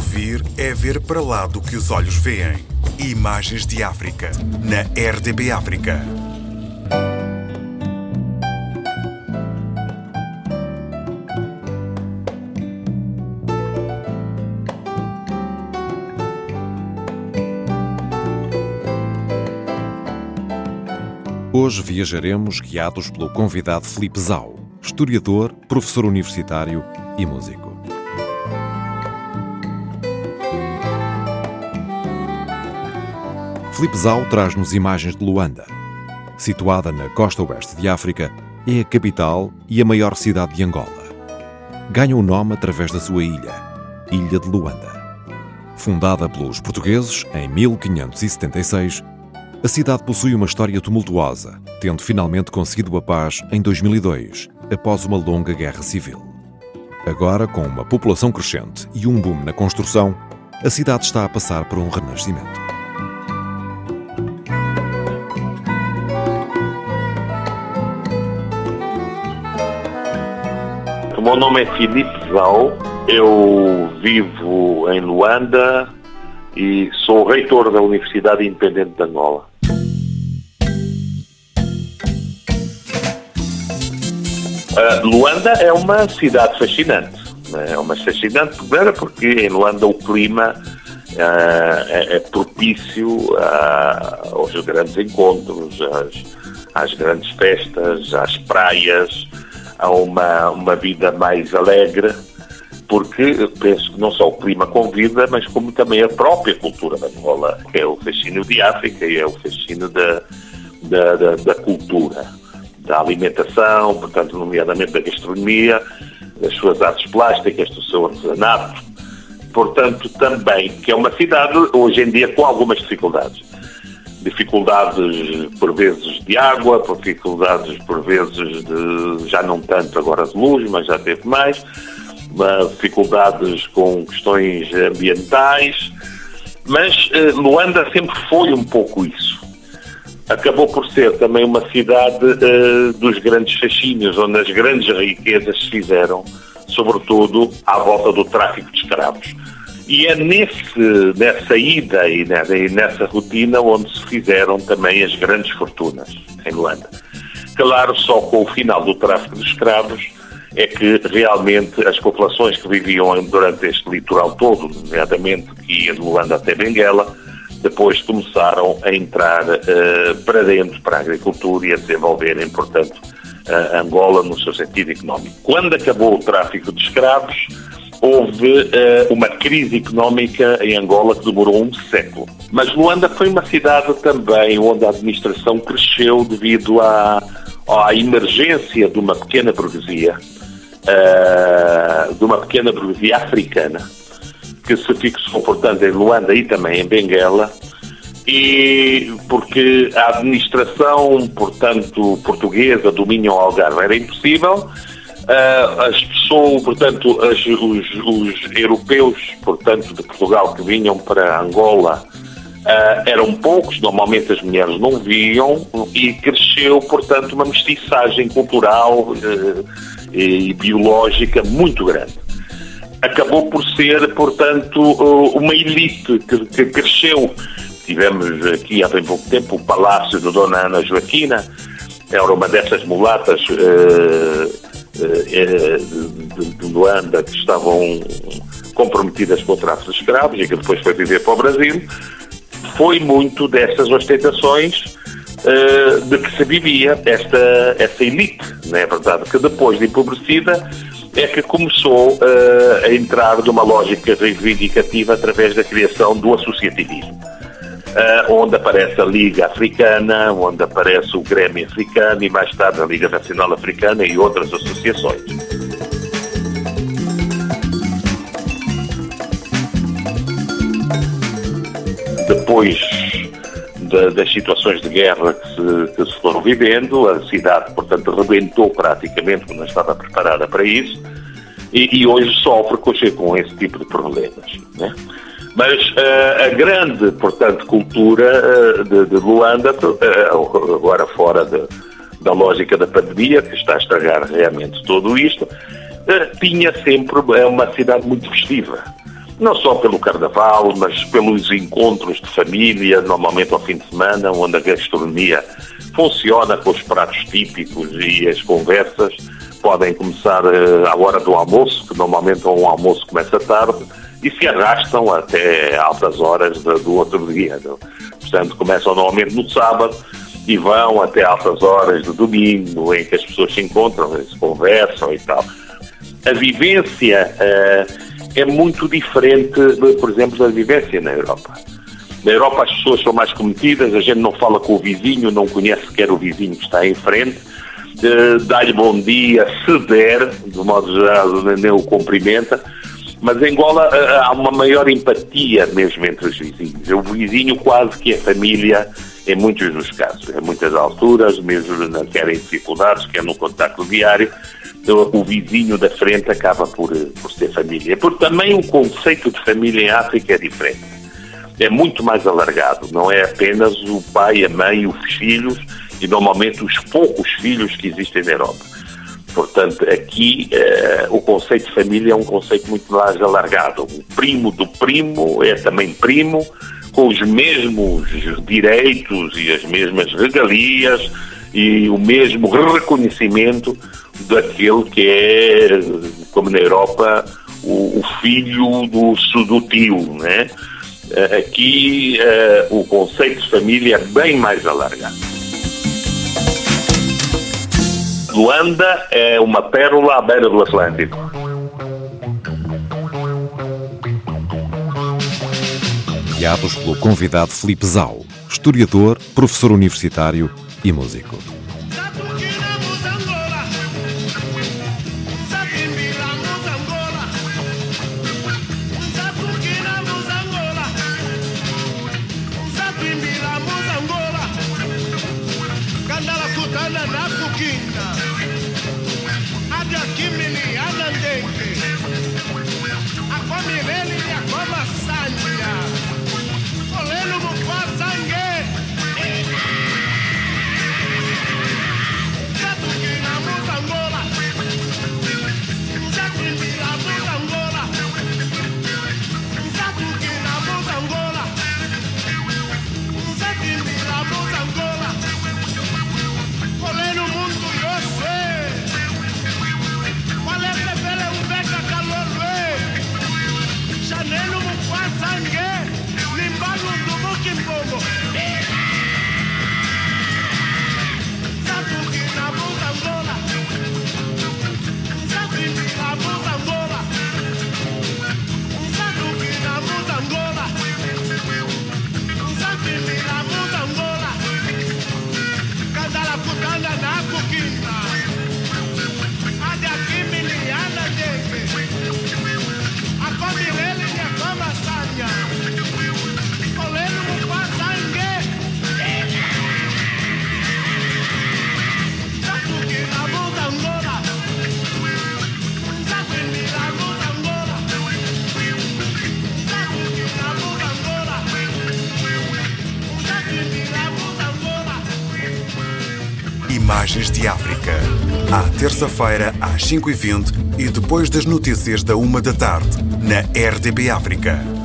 Ouvir é ver para lá do que os olhos veem. Imagens de África, na RDB África. Hoje viajaremos guiados pelo convidado Felipe Zau, historiador, professor universitário e músico. Felipe Zau traz-nos imagens de Luanda. Situada na costa oeste de África, é a capital e a maior cidade de Angola. Ganha o nome através da sua ilha, Ilha de Luanda. Fundada pelos portugueses em 1576, a cidade possui uma história tumultuosa, tendo finalmente conseguido a paz em 2002, após uma longa guerra civil. Agora, com uma população crescente e um boom na construção, a cidade está a passar por um renascimento. Meu nome é Filipe Zau, eu vivo em Luanda e sou reitor da Universidade Independente de Angola. Uh, Luanda é uma cidade fascinante. É uma fascinante, primeiro porque em Luanda o clima uh, é, é, propício uh, aos grandes encontros, às, às, grandes festas, às praias, a uma, uma vida mais alegre, porque penso que não só o clima convida, mas como também a própria cultura da Angola, que é o fascínio de África e é o fascínio da, da, da, da cultura da alimentação, portanto, nomeadamente da gastronomia, das suas artes plásticas, do seu artesanato. Portanto, também, que é uma cidade, hoje em dia, com algumas dificuldades. Dificuldades, por vezes, de água, dificuldades, por vezes, de, já não tanto agora de luz, mas já teve mais, dificuldades com questões ambientais, mas eh, Luanda sempre foi um pouco isso acabou por ser também uma cidade uh, dos grandes fascínios, onde as grandes riquezas se fizeram, sobretudo à volta do tráfico de escravos. E é nesse, nessa ida e nessa rotina onde se fizeram também as grandes fortunas em Luanda. Claro, só com o final do tráfico de escravos é que realmente as populações que viviam durante este litoral todo, nomeadamente que ia de Luanda até Benguela, depois começaram a entrar uh, para dentro, para a agricultura e a desenvolverem, portanto, uh, Angola no seu sentido económico. Quando acabou o tráfico de escravos, houve uh, uma crise económica em Angola que demorou um século. Mas Luanda foi uma cidade também onde a administração cresceu devido à, à emergência de uma pequena burguesia, de uma pequena burguesia africana, que se fixou, portanto, em Luanda e também em Benguela, e porque a administração, portanto, portuguesa do Minho ao Algarve era impossível, uh, as pessoas, portanto, as, os, os, europeus, portanto, de Portugal que vinham para Angola uh, eram poucos, normalmente as mulheres não viam, e cresceu, portanto, uma mestiçagem cultural uh, e biológica muito grande acabou por ser, portanto, uma elite que, cresceu. Tivemos aqui há bem pouco tempo o Palácio de Dona Ana Joaquina, era uma dessas mulatas de, de Luanda que estavam comprometidas com tráfico de escravos e que depois foi viver para o Brasil. Foi muito dessas ostentações uh, de que se vivia esta, essa elite, não é verdade? Que depois de empobrecida é que começou uh, a entrar numa lógica reivindicativa através da criação do associativismo. Uh, onde aparece a Liga Africana, onde aparece o Grêmio Africano e mais tarde a Liga Nacional Africana e outras associações. Depois de, das situações de guerra que se, que se, foram vivendo. A cidade, portanto, rebentou praticamente não estava preparada para isso e, e hoje sofre com, com, esse tipo de problemas. Né? Mas uh, a grande, portanto, cultura uh, de, de, Luanda, uh, agora fora de, da lógica da pandemia, que está a estragar realmente tudo isto, tinha sempre, é uma cidade muito festiva. Não só pelo carnaval, mas pelos encontros de família, normalmente ao fim de semana, onde a gastronomia funciona com os pratos típicos e as conversas podem começar à hora do almoço, que normalmente um almoço começa tarde, e se arrastam até altas horas do, outro dia. Não? Portanto, começam normalmente no sábado e vão até altas horas do domingo, em que as pessoas se encontram, se conversam e tal. A vivência uh, é muito diferente, por exemplo, da vivência na Europa. Na Europa as pessoas são mais cometidas, a gente não fala com o vizinho, não conhece sequer o vizinho que está em frente, uh, dá-lhe bom dia, se der, de modo geral nem o cumprimenta, mas em Angola uh, há uma maior empatia mesmo entre os vizinhos. O vizinho quase que é família em muitos dos casos, em muitas alturas, mesmo quer em dificuldades, quer no contacto diário, o vizinho da frente acaba por, por ser família. Porque também o conceito de família em África é diferente. É muito mais alargado, não é apenas o pai, a mãe, os filhos e normalmente os poucos filhos que existem na Europa. Portanto, aqui eh, o conceito de família é um conceito muito mais alargado. O primo do primo é também primo, com os mesmos direitos e as mesmas regalias e o mesmo reconhecimento daquele que é, como na Europa, o, o filho do, do tio, né? Aqui uh, o conceito de família é bem mais alargado. Luanda é uma pérola à beira do Atlântico. Guiados pelo convidado Felipe Zau, historiador, professor universitário e músico. Imagens de África. À terça-feira, às 5h20 e depois das notícias da 1 da tarde, na RDB África.